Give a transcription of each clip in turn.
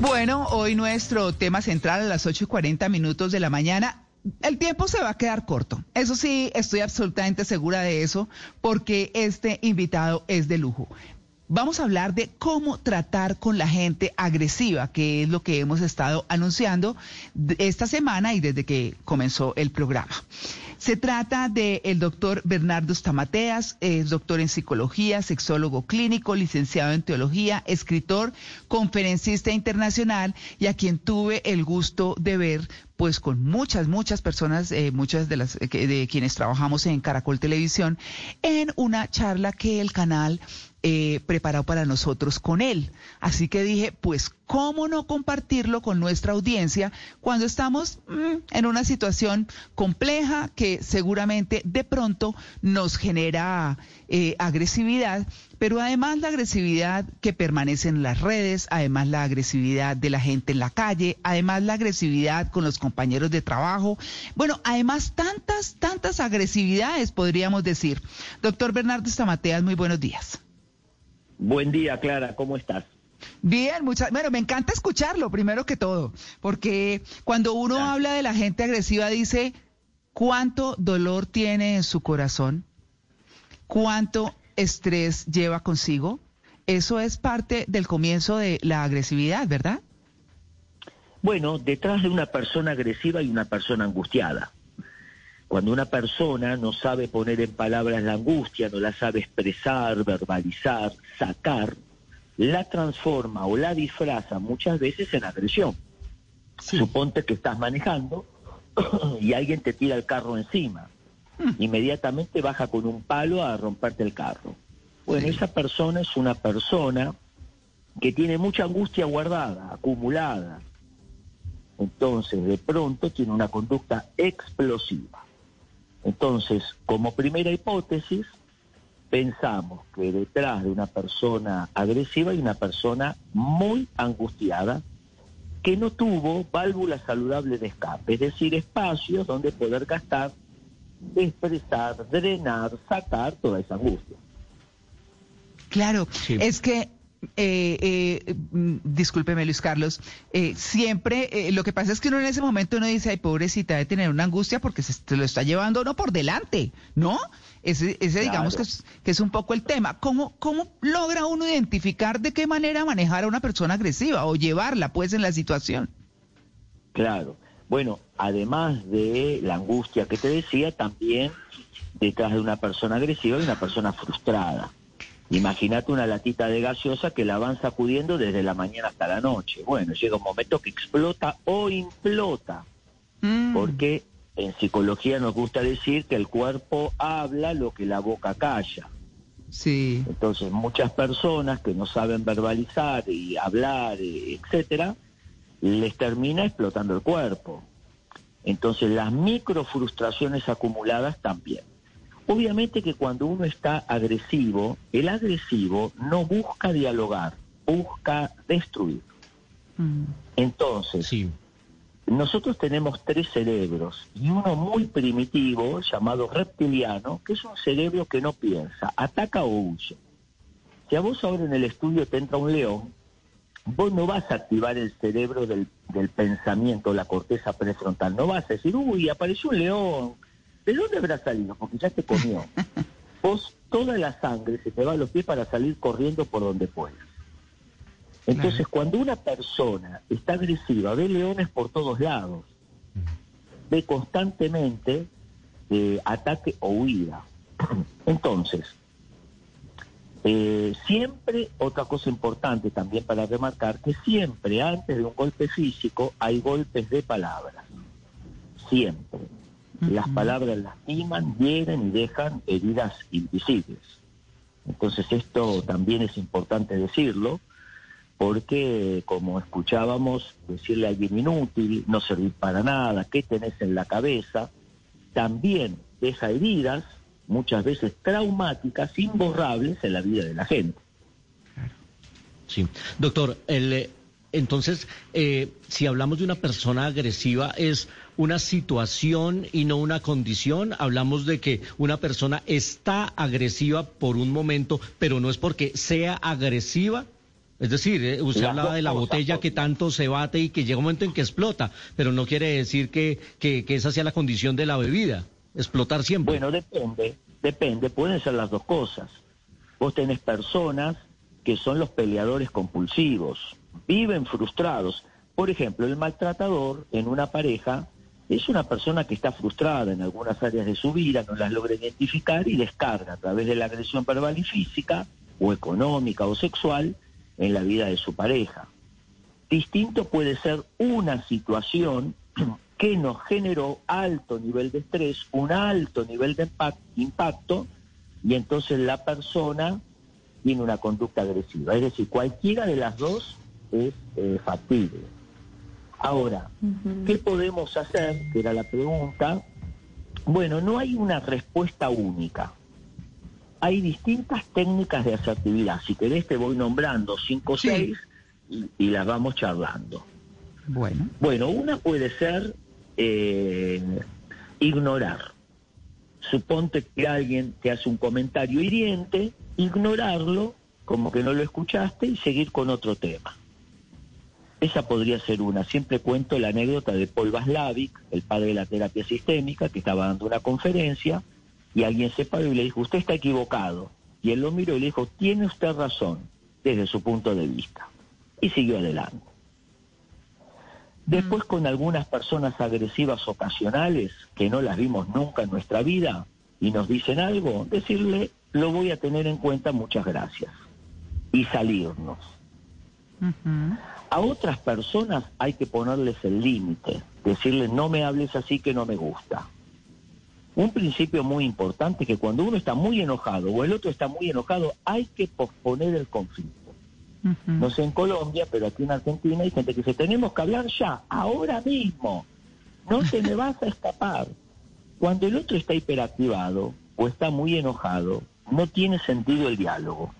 Bueno, hoy nuestro tema central a las 8 y 40 minutos de la mañana. El tiempo se va a quedar corto. Eso sí, estoy absolutamente segura de eso, porque este invitado es de lujo. Vamos a hablar de cómo tratar con la gente agresiva, que es lo que hemos estado anunciando esta semana y desde que comenzó el programa. Se trata del doctor Bernardo Stamateas, es doctor en psicología, sexólogo clínico, licenciado en teología, escritor, conferencista internacional y a quien tuve el gusto de ver pues con muchas, muchas personas, eh, muchas de las eh, de quienes trabajamos en Caracol Televisión, en una charla que el canal eh, preparado para nosotros con él. Así que dije, pues, ¿cómo no compartirlo con nuestra audiencia cuando estamos mm, en una situación compleja que seguramente de pronto nos genera eh, agresividad? Pero además la agresividad que permanece en las redes, además la agresividad de la gente en la calle, además la agresividad con los compañeros de trabajo. Bueno, además tantas, tantas agresividades podríamos decir. Doctor Bernardo Estamateas, muy buenos días. Buen día, Clara, ¿cómo estás? Bien, muchas. Bueno, me encanta escucharlo, primero que todo, porque cuando uno habla de la gente agresiva, dice cuánto dolor tiene en su corazón, cuánto estrés lleva consigo. Eso es parte del comienzo de la agresividad, ¿verdad? Bueno, detrás de una persona agresiva hay una persona angustiada. Cuando una persona no sabe poner en palabras la angustia, no la sabe expresar, verbalizar, sacar, la transforma o la disfraza muchas veces en agresión. Suponte que estás manejando y alguien te tira el carro encima. Hmm. Inmediatamente baja con un palo a romperte el carro. Bueno, esa persona es una persona que tiene mucha angustia guardada, acumulada. Entonces, de pronto tiene una conducta explosiva. Entonces, como primera hipótesis, pensamos que detrás de una persona agresiva hay una persona muy angustiada que no tuvo válvulas saludables de escape, es decir, espacios donde poder gastar, expresar, drenar, sacar toda esa angustia. Claro, es que eh, eh, mm, discúlpeme Luis Carlos, eh, siempre eh, lo que pasa es que uno en ese momento uno dice, ay pobrecita, de tener una angustia porque se, lo está llevando uno por delante, ¿no? Ese, ese digamos que es, que es un poco el tema. ¿Cómo, ¿Cómo logra uno identificar de qué manera manejar a una persona agresiva o llevarla pues en la situación? Claro. Bueno, además de la angustia que te decía, también detrás de una persona agresiva hay una persona frustrada. Imagínate una latita de gaseosa que la van sacudiendo desde la mañana hasta la noche. Bueno, llega un momento que explota o implota. Mm. Porque en psicología nos gusta decir que el cuerpo habla lo que la boca calla. Sí. Entonces, muchas personas que no saben verbalizar y hablar, etcétera, les termina explotando el cuerpo. Entonces, las micro frustraciones acumuladas también. Obviamente que cuando uno está agresivo, el agresivo no busca dialogar, busca destruir. Mm. Entonces, nosotros tenemos tres cerebros y uno muy primitivo llamado reptiliano, que es un cerebro que no piensa, ataca o huye. Si a vos ahora en el estudio te entra un león, vos no vas a activar el cerebro del, del pensamiento, la corteza prefrontal, no vas a decir, uy, apareció un león, ¿De dónde habrá salido? Porque ya te comió. Vos, toda la sangre se te va a los pies para salir corriendo por donde puedas. Entonces, cuando una persona está agresiva, ve leones por todos lados, ve constantemente eh, ataque o huida. Entonces, eh, siempre, otra cosa importante también para remarcar, que siempre antes de un golpe físico hay golpes de palabras. Siempre. Las palabras lastiman, hieren y dejan heridas invisibles. Entonces esto también es importante decirlo, porque como escuchábamos, decirle a alguien inútil, no servir para nada, qué tenés en la cabeza, también deja heridas, muchas veces traumáticas, imborrables en la vida de la gente. Sí, doctor, el, entonces, eh, si hablamos de una persona agresiva, es una situación y no una condición. Hablamos de que una persona está agresiva por un momento, pero no es porque sea agresiva. Es decir, eh, usted hablaba de la botella que tanto se bate y que llega un momento en que explota, pero no quiere decir que, que, que esa sea la condición de la bebida, explotar siempre. Bueno, depende, depende, pueden ser las dos cosas. Vos tenés personas que son los peleadores compulsivos, viven frustrados. Por ejemplo, el maltratador en una pareja es una persona que está frustrada en algunas áreas de su vida, no las logra identificar y descarga a través de la agresión verbal y física, o económica o sexual, en la vida de su pareja. Distinto puede ser una situación que nos generó alto nivel de estrés, un alto nivel de impacto, y entonces la persona tiene una conducta agresiva. Es decir, cualquiera de las dos es eh, factible. Ahora, ¿qué podemos hacer? Que era la pregunta. Bueno, no hay una respuesta única. Hay distintas técnicas de asertividad. Si querés te voy nombrando cinco o seis y, las vamos charlando. Bueno. Bueno, una puede ser eh, ignorar. Suponte que alguien te hace un comentario hiriente, ignorarlo como que no lo escuchaste y seguir con otro tema. Esa podría ser una. Siempre cuento la anécdota de Paul Vaslavic, el padre de la terapia sistémica, que estaba dando una conferencia y alguien se paró y le dijo, usted está equivocado. Y él lo miró y le dijo, tiene usted razón desde su punto de vista. Y siguió adelante. Después mm. con algunas personas agresivas ocasionales que no las vimos nunca en nuestra vida y nos dicen algo, decirle, lo voy a tener en cuenta, muchas gracias. Y salirnos. A otras personas hay que ponerles el límite, decirles no me hables así que no me gusta. Un principio muy importante es que cuando uno está muy enojado o el otro está muy enojado, hay que posponer el conflicto. No sé en Colombia, pero aquí en Argentina hay gente que dice, tenemos que hablar ya, ahora mismo. No te me vas a escapar. Cuando el otro está hiperactivado o está muy enojado, no tiene sentido el diálogo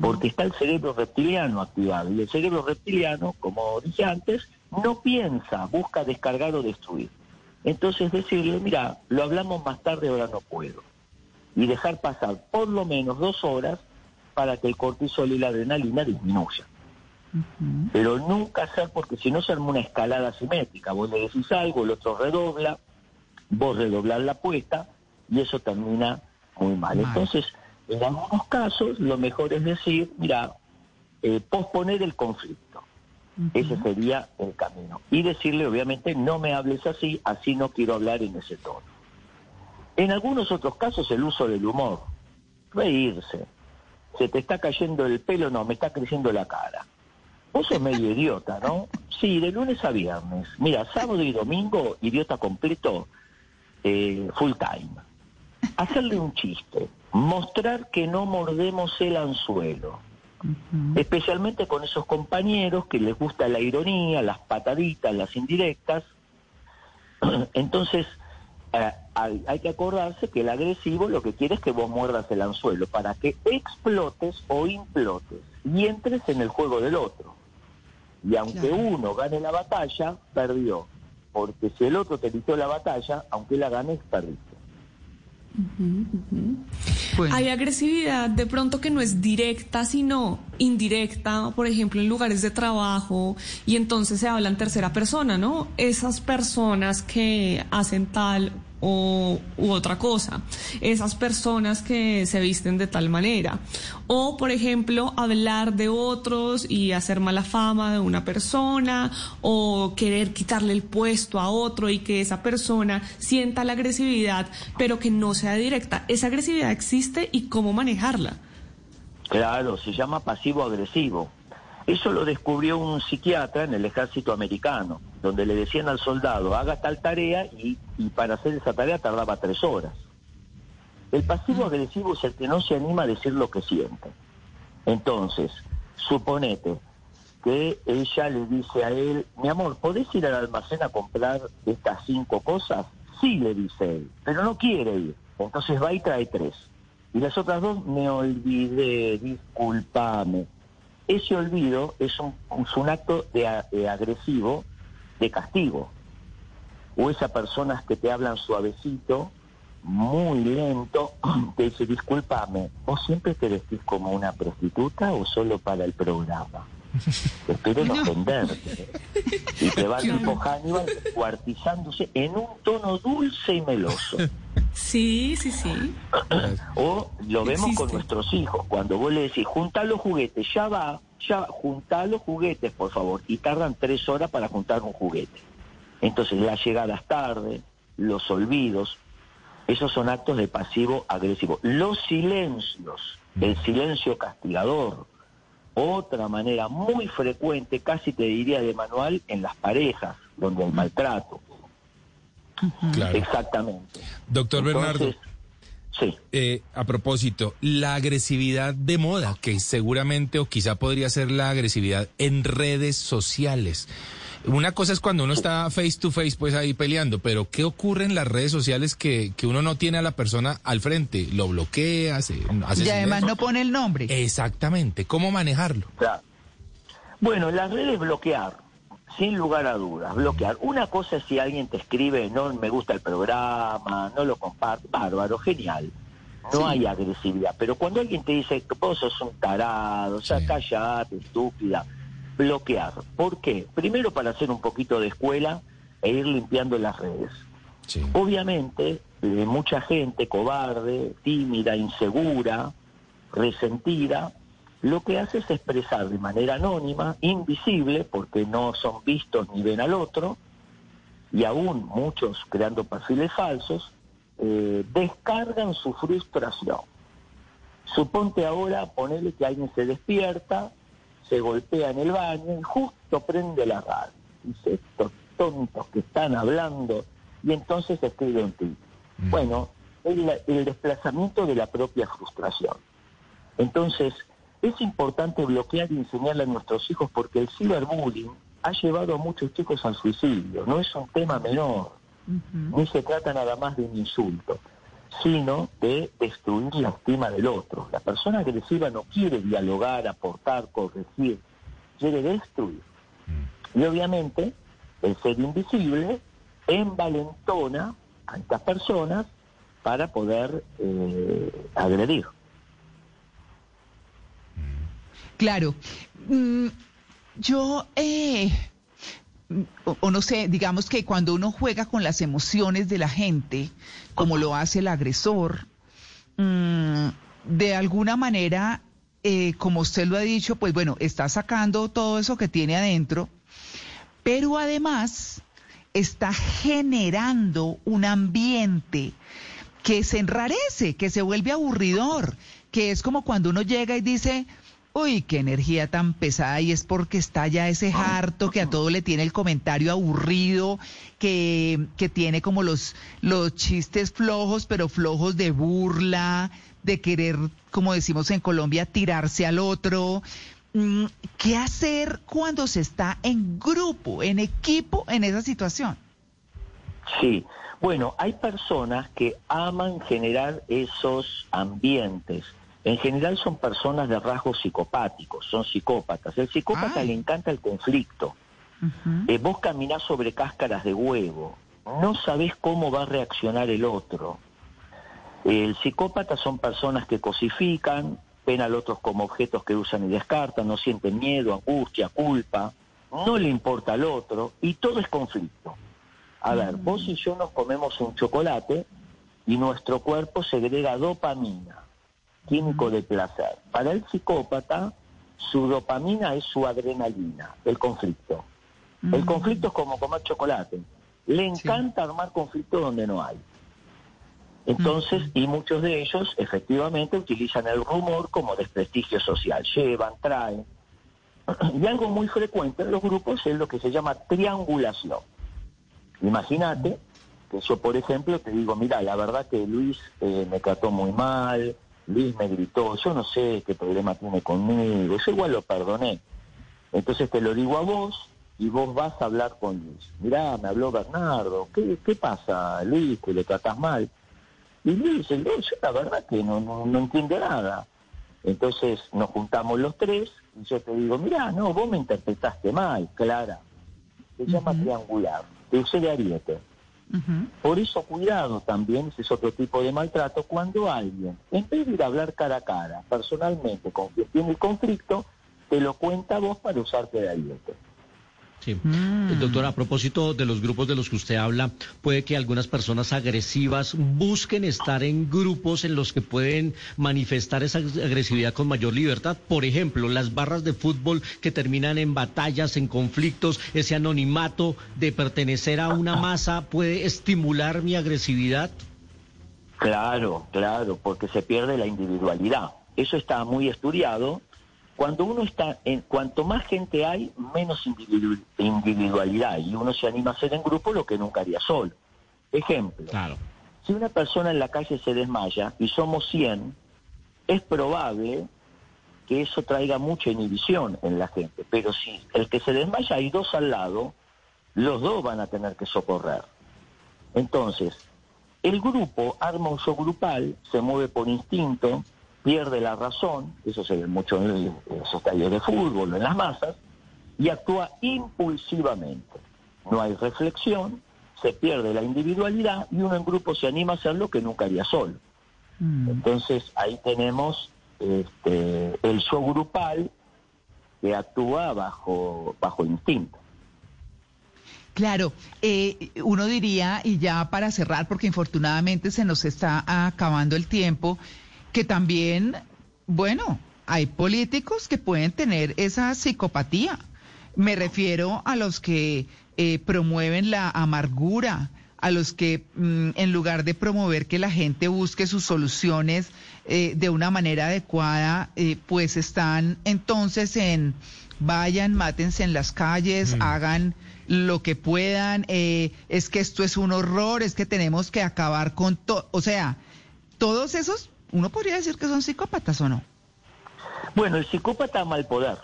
porque está el cerebro reptiliano activado. Y el cerebro reptiliano, como dije antes, no piensa, busca descargar o destruir. Entonces decirle, mira, lo hablamos más tarde, ahora no puedo. Y dejar pasar por lo menos dos horas para que el cortisol y la adrenalina disminuyan. Pero nunca hacer, porque si no se arma una escalada simétrica. Vos le decís algo, el otro redobla, vos redoblás la apuesta y eso termina muy mal. Entonces, en algunos casos, lo mejor es decir, mira, eh, posponer el conflicto. Ese sería el camino. Y decirle, obviamente, no me hables así, así no quiero hablar en ese tono. En algunos otros casos, el uso del humor. Reírse. Se te está cayendo el pelo, no, me está creciendo la cara. Vos sos medio idiota, ¿no? Sí, de lunes a viernes. Mira, sábado y domingo, idiota completo, eh, full time. Hacerle un chiste mostrar que no mordemos el anzuelo, especialmente con esos compañeros que les gusta la ironía, las pataditas, las indirectas. Entonces, eh, hay, que acordarse que el agresivo lo que quiere es que vos muerdas el anzuelo para que explotes o implotes y entres en el juego del otro. Y aunque uno gane la batalla, perdió. Porque si el otro te quitó la batalla, aunque la ganes, perdiste. Hay agresividad de pronto que no es directa, sino indirecta, por ejemplo, en lugares de trabajo, y entonces se habla en tercera persona, ¿no? Esas personas que hacen tal o, u otra cosa, esas personas que se visten de tal manera. O, por ejemplo, hablar de otros y hacer mala fama de una persona, o querer quitarle el puesto a otro y que esa persona sienta la agresividad, pero que no sea directa. ¿Esa agresividad existe y cómo manejarla? Claro, se llama pasivo-agresivo. Eso lo descubrió un psiquiatra en el ejército americano, donde le decían al soldado, haga tal tarea y, para hacer esa tarea tardaba tres horas. El pasivo agresivo es el que no se anima a decir lo que siente. Entonces, suponete que ella le dice a él, mi amor, ¿podés ir al almacén a comprar estas cinco cosas? Sí, le dice él, pero no quiere ir. Entonces va y trae tres. Y las otras dos, me olvidé, discúlpame ese olvido es un, un acto de, agresivo de castigo. O esas personas que te hablan suavecito, muy lento, te dice, discúlpame, ¿vos siempre te vestís como una prostituta o solo para el programa? Espero no ofenderte. Y te va tipo Hannibal cuartizándose en un tono dulce y meloso. Sí, sí, sí. O lo vemos con nuestros hijos, cuando vos le decís, junta los juguetes, ya va, ya va, junta los juguetes, por favor, y tardan tres horas para juntar un juguete. Entonces las llegadas tarde, los olvidos, esos son actos de pasivo agresivo. Los silencios, el silencio castigador, otra manera muy frecuente, casi te diría de manual, en las parejas, donde hay maltrato. Exactamente. Doctor Bernardo. Sí. Eh, a propósito, la agresividad de moda, que seguramente o quizá podría ser la agresividad en redes sociales. Una cosa es cuando uno está face to face, pues ahí peleando, pero ¿qué ocurre en las redes sociales que, que uno no tiene a la persona al frente? Lo bloquea, hace, hace Y además no pone el nombre. Exactamente, ¿cómo manejarlo? Bueno, las redes bloquear, sin lugar a dudas, bloquear. Una cosa es si alguien te escribe, no me gusta el programa, no lo comparte, bárbaro, genial. No hay agresividad, pero cuando alguien te dice, vos sos un tarado, o sea, callate, estúpida, bloquear. ¿Por qué? Primero para hacer un poquito de escuela e ir limpiando las redes. Obviamente, eh, mucha gente cobarde, tímida, insegura, resentida, lo que hace es expresar de manera anónima, invisible, porque no son vistos ni ven al otro, y aún muchos creando perfiles falsos, eh, descargan su frustración. Suponte ahora, ponerle que alguien se despierta, se golpea en el baño y justo prende la radio. Dice, estos tontos que están hablando, y entonces escribe un tweet. Mm. Bueno, el, el desplazamiento de la propia frustración. Entonces, es importante bloquear y enseñarle a nuestros hijos porque el ciberbullying ha llevado a muchos chicos al suicidio. No es un tema menor. No se trata nada más de un insulto, sino de destruir la estima del otro. La persona agresiva no quiere dialogar, aportar, corregir, quiere destruir. Y obviamente el ser invisible envalentona a estas personas para poder eh, agredir. Claro. Mm, yo, eh, o, no sé, digamos que cuando uno juega con las emociones de la gente, como lo hace el agresor, mm, de alguna manera, eh, como usted lo ha dicho, pues bueno, está sacando todo eso que tiene adentro, pero además está generando un ambiente que se enrarece, que se vuelve aburridor, que es como cuando uno llega y dice, uy, qué energía tan pesada y es porque está ya ese harto que a todo le tiene el comentario aburrido, que, que tiene como los, los chistes flojos, pero flojos de burla, de querer, como decimos en Colombia, tirarse al otro. Mm, ¿Qué hacer cuando se está en grupo, en equipo, en esa situación? Sí, bueno, hay personas que aman generar esos ambientes en general son personas de rasgos psicopáticos, son psicópatas. El psicópata le encanta el conflicto. Eh, vos caminás sobre cáscaras de huevo, no sabés cómo va a reaccionar el otro. El psicópata son personas que cosifican, ven al otro como objetos que usan y descartan, no sienten miedo, angustia, culpa, no le importa al otro y todo es conflicto. A ver, vos y yo nos comemos un chocolate y nuestro cuerpo segrega dopamina químico de placer. Para el psicópata, su dopamina es su adrenalina, el conflicto. El mm. conflicto es como comer chocolate. Le encanta armar conflicto donde no hay. Entonces, mm. y muchos de ellos efectivamente utilizan el rumor como desprestigio social, llevan, traen. Y algo muy frecuente en los grupos es lo que se llama triangulación. Imagínate que yo, por ejemplo, te digo, mira, la verdad que Luis eh, me trató muy mal, Luis me gritó, yo no sé qué problema tiene conmigo, yo igual lo perdoné. Entonces te lo digo a vos y vos vas a hablar con Luis. Mirá, me habló Bernardo, ¿qué, qué pasa, Luis, que le tratas mal? Y Luis dice, yo la verdad que no, no, no entiendo nada. Entonces nos juntamos los tres y yo te digo, mirá, no, vos me interpretaste mal, Clara. Se llama triangular, te usé de ariete. Por eso cuidado también, ese es otro tipo de maltrato, cuando alguien, en vez de ir a hablar cara a cara, personalmente, con quien tiene el conflicto, te lo cuenta vos para usarte de aliento. Sí. Mm. Doctor, a propósito de los grupos de los que usted habla, puede que algunas personas agresivas busquen estar en grupos en los que pueden manifestar esa agresividad con mayor libertad. Por ejemplo, las barras de fútbol que terminan en batallas, en conflictos, ese anonimato de pertenecer a una masa puede estimular mi agresividad. Claro, claro, porque se pierde la individualidad. Eso está muy estudiado cuando uno está, en, cuanto más gente hay, menos individualidad y uno se anima a hacer en grupo lo que nunca haría solo. Ejemplo, si una persona en la calle se desmaya y somos 100, es probable que eso traiga mucha inhibición en la gente, pero si el que se desmaya hay dos al lado, los dos van a tener que socorrer. Entonces, el grupo arma un show grupal, se mueve por instinto, pierde la razón, eso se ve mucho en los estadios de fútbol, en las masas, y actúa impulsivamente. No hay reflexión, se pierde la individualidad y uno en grupo se anima a hacer lo que nunca haría solo. Mm. Entonces ahí tenemos este, el show grupal que actúa bajo, bajo instinto. Claro, eh, uno diría, y ya para cerrar, porque infortunadamente se nos está acabando el tiempo, que también, bueno, hay políticos que pueden tener esa psicopatía. Me refiero a los que eh, promueven la amargura, a los que mm, en lugar de promover que la gente busque sus soluciones eh, de una manera adecuada, eh, pues están entonces en vayan, mátense en las calles, mm. hagan lo que puedan, es que esto es un horror, es que tenemos que acabar con todo, o sea, todos esos uno podría decir que son psicópatas o no. Bueno, el psicópata ama el poder,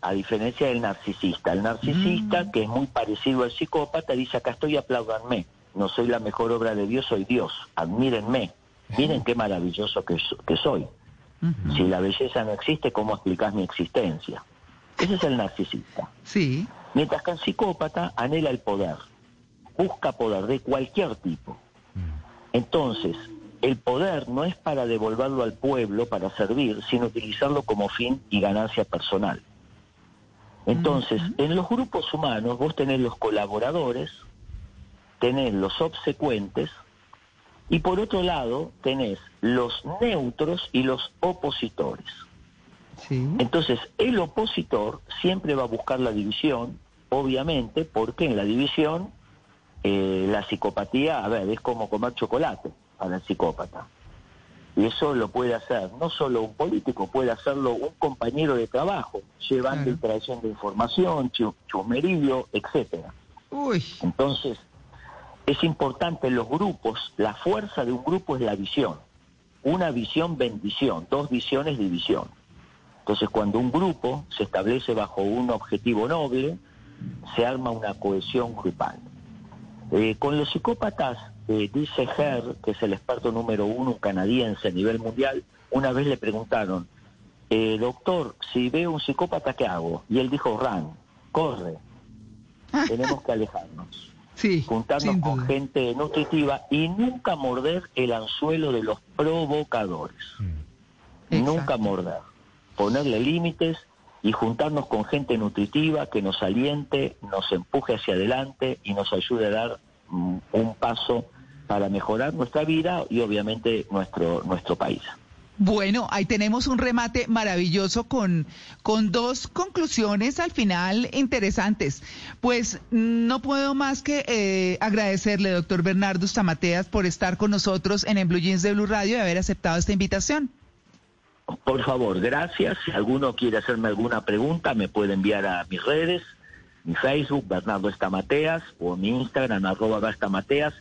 a diferencia del narcisista. El narcisista, mm. que es muy parecido al psicópata, dice, acá estoy, apláudanme. No soy la mejor obra de Dios, soy Dios. Admírenme. Miren qué maravilloso que, soy. Si la belleza no existe, ¿cómo explicás mi existencia? Ese es el narcisista. Sí. Mientras que el psicópata anhela el poder. Busca poder de cualquier tipo. Mm. Entonces, el poder no es para devolverlo al pueblo, para servir, sino utilizarlo como fin y ganancia personal. Entonces, en los grupos humanos vos tenés los colaboradores, tenés los obsecuentes y por otro lado tenés los neutros y los opositores. Entonces, el opositor siempre va a buscar la división, obviamente, porque en la división eh, la psicopatía, a ver, es como comer chocolate el psicópata. Y eso lo puede hacer no solo un político, puede hacerlo un compañero de trabajo, llevando y trayendo de información, chumerillo, etcétera. Entonces, es importante los grupos, la fuerza de un grupo es la visión. Una visión, bendición, dos visiones, división. Entonces, cuando un grupo se establece bajo un objetivo noble, se arma una cohesión grupal. Eh, con los psicópatas eh, dice Herr, que es el experto número uno canadiense a nivel mundial, una vez le preguntaron, eh, doctor, si veo un psicópata, ¿qué hago? Y él dijo, run, corre, tenemos que alejarnos. Sí, juntarnos con gente nutritiva y nunca morder el anzuelo de los provocadores. Mm. Nunca morder. Ponerle límites y juntarnos con gente nutritiva que nos aliente, nos empuje hacia adelante y nos ayude a dar un paso para mejorar nuestra vida y obviamente nuestro, nuestro país. Bueno, ahí tenemos un remate maravilloso con, con dos conclusiones al final interesantes. Pues no puedo más que eh, agradecerle, doctor Bernardo Stamateas, por estar con nosotros en el Blue Jeans de Blue Radio y haber aceptado esta invitación. Por favor, gracias. Si alguno quiere hacerme alguna pregunta, me puede enviar a mis redes mi Facebook, Bernardo Estamateas, o mi Instagram, arroba Estamateas.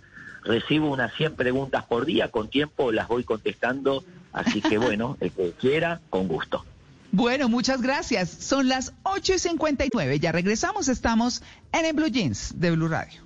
Recibo unas 100 preguntas por día, con tiempo las voy contestando, así que bueno, el que quiera, con gusto. Bueno, muchas gracias. Son las 8 y 59. Ya regresamos. Estamos en el Blue Jeans de Blue Radio.